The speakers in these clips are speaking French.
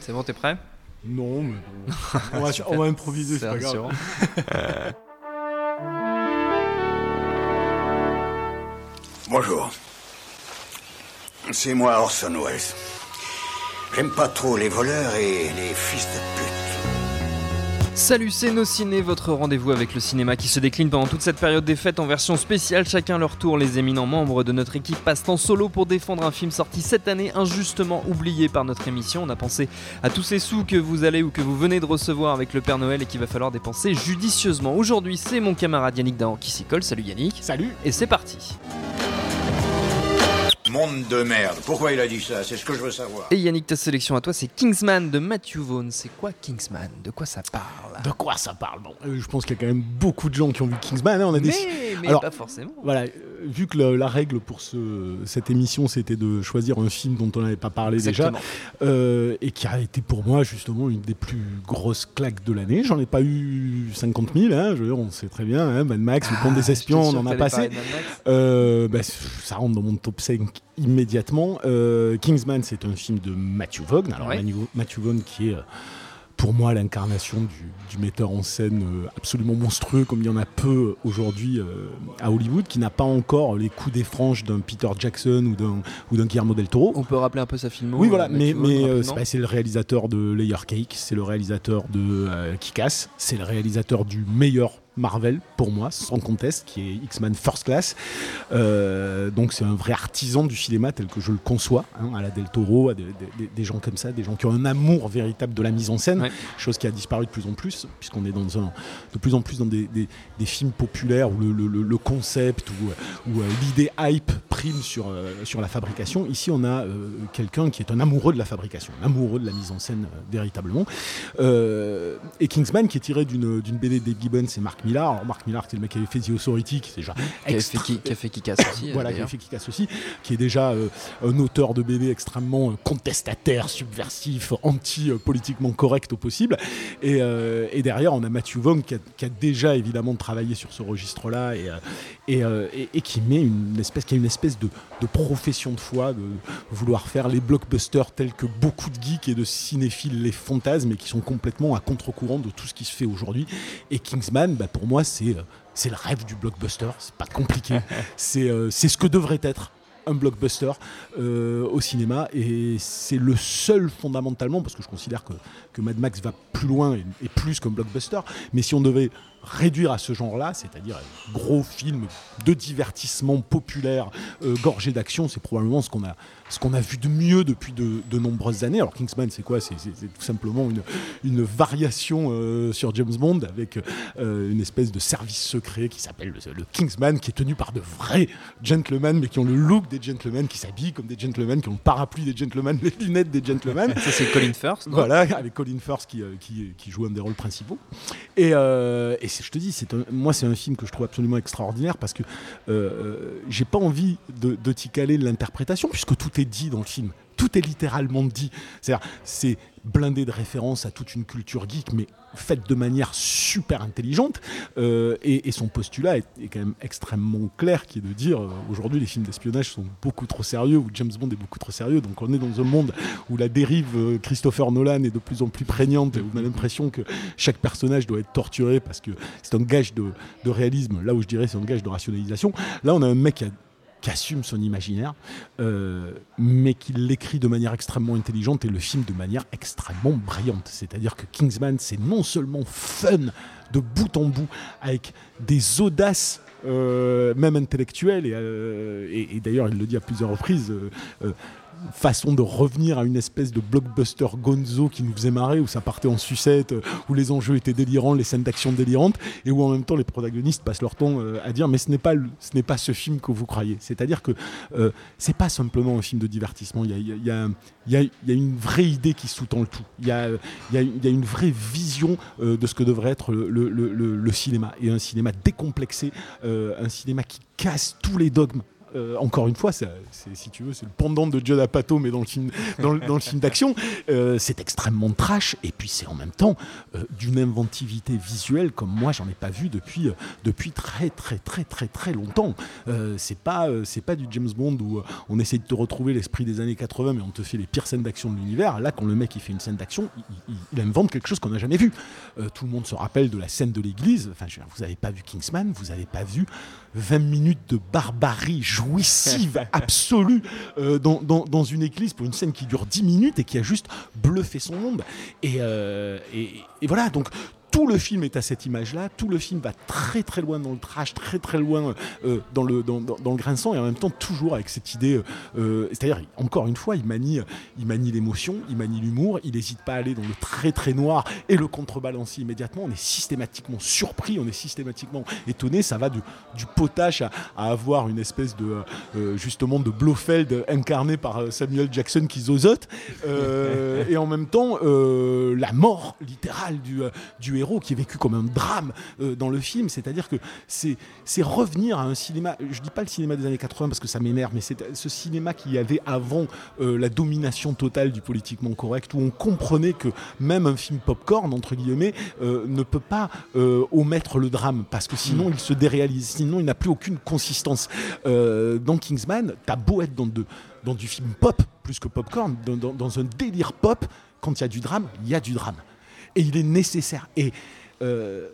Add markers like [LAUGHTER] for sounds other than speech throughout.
C'est bon, t'es prêt? Non, mais bon. [LAUGHS] on, va, on va improviser, c'est pas grave. [LAUGHS] Bonjour. C'est moi Orson Welles. J'aime pas trop les voleurs et les fils de pute. Salut, c'est Nos Ciné, votre rendez-vous avec le cinéma qui se décline pendant toute cette période des fêtes en version spéciale. Chacun leur tour, les éminents membres de notre équipe passent en solo pour défendre un film sorti cette année, injustement oublié par notre émission. On a pensé à tous ces sous que vous allez ou que vous venez de recevoir avec le Père Noël et qu'il va falloir dépenser judicieusement. Aujourd'hui, c'est mon camarade Yannick Dahan qui s'y colle. Salut Yannick. Salut. Et c'est parti. Monde de merde. Pourquoi il a dit ça? C'est ce que je veux savoir. Et Yannick, ta sélection à toi, c'est Kingsman de Matthew Vaughn. C'est quoi Kingsman? De quoi ça parle? De quoi ça parle? Bon, euh, je pense qu'il y a quand même beaucoup de gens qui ont vu Kingsman. hein, on a des... Mais, mais Alors, pas forcément. Voilà, euh, vu que la règle pour ce, cette émission, c'était de choisir un film dont on n'avait pas parlé Exactement. déjà, euh, et qui a été pour moi justement une des plus grosses claques de l'année. J'en ai pas eu 50 000, hein, je veux dire, on sait très bien, hein, Mad Max, le pont des espions, on en a passé. Euh, bah, ça rentre dans mon top 5 immédiatement. Euh, Kingsman, c'est un film de Matthew Vaughn. Alors, Ouais. Matthew Vaughn qui est euh, pour moi l'incarnation du, du metteur en scène euh, absolument monstrueux, comme il y en a peu aujourd'hui euh, à Hollywood, qui n'a pas encore les coups des franges d'un Peter Jackson ou d'un ou d'un Guillermo del Toro. On peut rappeler un peu sa filmo Oui, voilà, mais, euh, c'est le réalisateur de Layer Cake, c'est le réalisateur de Kick-Ass, c'est le réalisateur du meilleur Marvel pour moi, sans conteste, qui est X-Men First Class. Euh, donc c'est un vrai artisan du cinéma tel que je le conçois, hein, à la Del Toro, à des, des- des gens comme ça, des gens qui ont un amour véritable de la mise en scène, Ouais. chose qui a disparu de plus en plus, puisqu'on est dans un, de plus en plus dans des, des- des films populaires où le, le- le- le concept ou où, euh, l'idée hype prime sur, euh, sur la fabrication. Ici, on a euh, quelqu'un qui est un amoureux de la fabrication, un amoureux de la mise en scène euh, véritablement. Et Kingsman, qui est tiré d'une BD de Dave Gibbons et Mark Alors, Mark Millar, c'est le mec qui avait fait The Authority, qui est déjà Qui a fait, extra- qui, qui Kick-Ass [COUGHS] aussi. voilà, qui a fait Kick-Ass aussi, qui est déjà euh, un auteur de BD extrêmement euh, contestataire, subversif, anti-politiquement correct au possible. Et, euh, et derrière, on a Matthew Vaughn qui a, qui a déjà évidemment travaillé sur ce registre-là et, et, et- et qui met une espèce, qui a une espèce de, de profession de foi, de vouloir faire les blockbusters tels que beaucoup de geeks et de cinéphiles les fantasment et qui sont complètement à contre-courant de tout ce qui se fait aujourd'hui. Et Kingsman, bah, pour moi, c'est euh, c'est le rêve du blockbuster. C'est pas compliqué. [LAUGHS] c'est euh, c'est ce que devrait être un blockbuster euh, au cinéma et c'est le seul fondamentalement parce que je considère que, que Mad Max va plus loin et, et plus qu'un blockbuster mais si on devait réduire à ce genre-là, c'est-à-dire un gros film de divertissement populaire, euh, gorgé d'action, c'est probablement ce qu'on a, ce qu'on a vu de mieux depuis de, de nombreuses années. Alors Kingsman, c'est quoi? C'est tout simplement une, une variation euh, sur James Bond avec euh, une espèce de service secret qui s'appelle le, le Kingsman, qui est tenu par de vrais gentlemen, mais qui ont le look des gentlemen, qui s'habillent comme des gentlemen, qui ont le parapluie des gentlemen, [LAUGHS] les lunettes des gentlemen. Ça, c'est Colin Firth. Voilà, avec Colin Firth qui, qui, qui joue un des rôles principaux. Et, je te dis, moi, c'est un film que je trouve absolument extraordinaire parce que euh, euh, j'ai pas envie de, de t'y caler l'interprétation, puisque tout est dit dans le film. Tout est littéralement dit. C'est-à-dire, c'est blindé de références à toute une culture geek, mais faite de manière super intelligente. Euh, et, son postulat est, quand même extrêmement clair, qui est de dire euh, aujourd'hui les films d'espionnage sont beaucoup trop sérieux, ou James Bond est beaucoup trop sérieux. Donc on est dans un monde où la dérive euh, Christopher Nolan est de plus en plus prégnante, et on a l'impression que chaque personnage doit être torturé parce que c'est un gage de, de réalisme. Là où je dirais c'est un gage de rationalisation. Là on a un mec qui a qui assume son imaginaire, euh, mais qui l'écrit de manière extrêmement intelligente et le film de manière extrêmement brillante. C'est-à-dire que Kingsman, c'est non seulement fun de bout en bout, avec des audaces, euh, même intellectuelles, et, euh, et- d'ailleurs il le dit à plusieurs reprises, façon de revenir à une espèce de blockbuster gonzo qui nous faisait marrer, où ça partait en sucette, euh, où les enjeux étaient délirants, les scènes d'action délirantes, et où en même temps les protagonistes passent leur temps euh, à dire mais ce n'est pas, ce n'est pas ce film que vous croyez. C'est-à-dire que euh, c'est pas simplement un film de divertissement, il y a, une vraie idée qui sous-tend le tout. Il y a, une vraie vision euh, de ce que devrait être le, cinéma, et un cinéma décomplexé, un cinéma qui casse tous les dogmes. Euh, encore une fois, si tu veux, c'est le pendant de Judd Apatow, mais dans le film, d'action. Euh, c'est extrêmement trash, et puis c'est en même temps euh, d'une inventivité visuelle comme moi j'en ai pas vu depuis, depuis très très très très très longtemps. C'est pas c'est pas du James Bond où on essaie de te retrouver l'esprit des années 80, mais on te fait les pires scènes d'action de l'univers. Là, quand le mec il fait une scène d'action, il, invente quelque chose qu'on n'a jamais vu. Tout le monde se rappelle de la scène de l'église. Enfin, vous n'avez pas vu Kingsman, vous n'avez pas vu 20 minutes de barbarie absolue euh, dans, dans- une église pour une scène qui dure 10 minutes et qui a juste bluffé son monde. Et, euh, et voilà, donc tout le film est à cette image-là, tout le film va très très loin dans le trash, très très loin euh, dans, le, dans, dans- dans le grinçant et en même temps toujours avec cette idée, euh, euh, c'est-à-dire encore une fois, il manie, il manie l'émotion, il manie l'humour, il n'hésite pas à aller dans le très très noir et le contrebalancer immédiatement, on est systématiquement surpris, on est systématiquement étonné, ça va du, du potache à, à avoir une espèce de euh, justement de Blofeld incarné par Samuel Jackson qui zozote [LAUGHS] et en même temps la mort littérale du, du héros qui est vécu comme un drame euh, dans le film c'est-à-dire que c'est revenir à un cinéma je dis pas le cinéma des années 80 parce que ça m'énerve mais c'est ce cinéma qu'il y avait avant euh, la domination totale du politiquement correct où on comprenait que même un film popcorn entre guillemets euh, ne peut pas omettre le drame parce que sinon il se déréalise sinon il n'a plus aucune consistance. Dans Kingsman t'as beau être dans, de- dans du film pop plus que popcorn dans, dans- dans un délire pop quand il y a du drame il y a du drame et il est nécessaire et euh,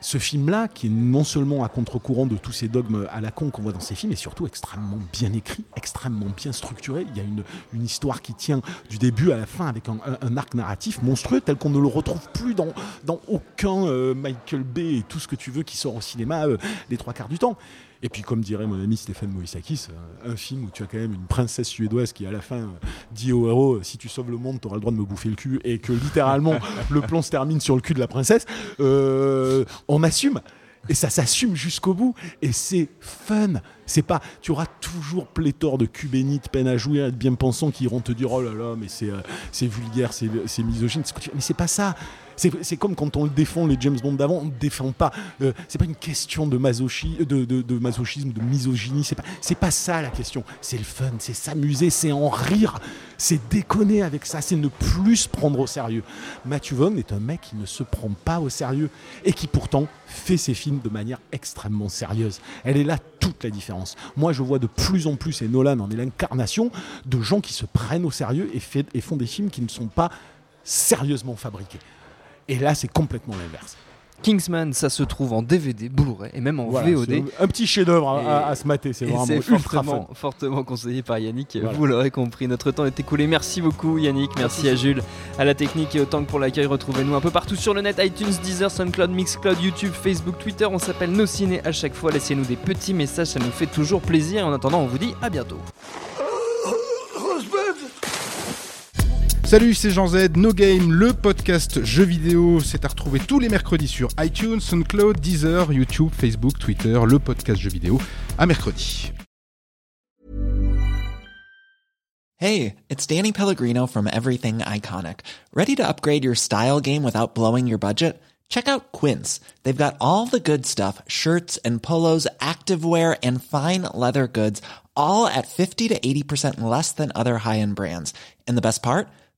ce film-là, qui est non seulement à contre-courant de tous ces dogmes à la con qu'on voit dans ces films, est surtout extrêmement bien écrit, extrêmement bien structuré. Il y a une, histoire qui tient du début à la fin avec un arc narratif monstrueux tel qu'on ne le retrouve plus dans, dans aucun euh, Michael Bay et tout ce que tu veux qui sort au cinéma euh, les trois quarts du temps. Et puis, comme dirait mon ami Stéphane Moïsakis, euh, un film où tu as quand même une princesse suédoise qui, à la fin, euh, dit au héros euh, Si tu sauves le monde, tu auras le droit de me bouffer le cul, et que littéralement, [LAUGHS] le plan se termine sur le cul de la princesse, euh, on assume. Et ça s'assume jusqu'au bout. Et c'est fun. C'est pas. Tu auras toujours pléthore de cubénites, peine à jouer, de bien pensants qui iront te dire Oh là là, mais c'est euh, vulgaire, c'est misogyne. Mais c'est pas ça. C'est comme quand on le défend, les James Bond d'avant, on ne défend pas. Euh, c'est pas une question de, masochi, de, de- de masochisme, de misogynie. C'est pas, pas ça la question. C'est le fun, c'est s'amuser, c'est en rire, c'est déconner avec ça, c'est ne plus se prendre au sérieux. Matthew Vaughn est un mec qui ne se prend pas au sérieux et qui pourtant fait ses films de manière extrêmement sérieuse. Elle est là toute la différence. Moi, je vois de plus en plus, et Nolan en est l'incarnation, de gens qui se prennent au sérieux et, font des films qui ne sont pas sérieusement fabriqués. Et là, c'est complètement l'inverse. Kingsman, ça se trouve en DVD, Blu-ray et même en Voilà, VOD. un petit chef-d'œuvre à, se mater, c'est vraiment ultra fortement, conseillé par Yannick, Voilà. vous l'aurez compris. Notre temps est écoulé. Merci beaucoup Yannick, merci à Jules, à la technique et autant que pour l'accueil. Retrouvez-nous un peu partout sur le net iTunes, Deezer, SoundCloud, Mixcloud, YouTube, Facebook, Twitter. On s'appelle Nos Ciné à chaque fois. Laissez-nous des petits messages, ça nous fait toujours plaisir. En attendant, on vous dit à bientôt. Salut, c'est Jean Z, No Game, le podcast jeux vidéo. C'est à retrouver tous les mercredis sur iTunes, SoundCloud, Deezer, YouTube, Facebook, Twitter, le podcast jeux vidéo. À mercredi. Hey, it's Danny Pellegrino from Everything Iconic. Ready to upgrade your style game without blowing your budget? Check out Quince. They've got all the good stuff shirts and polos, activewear, and fine leather goods, all at 50 to 80% less than other high end brands. And the best part?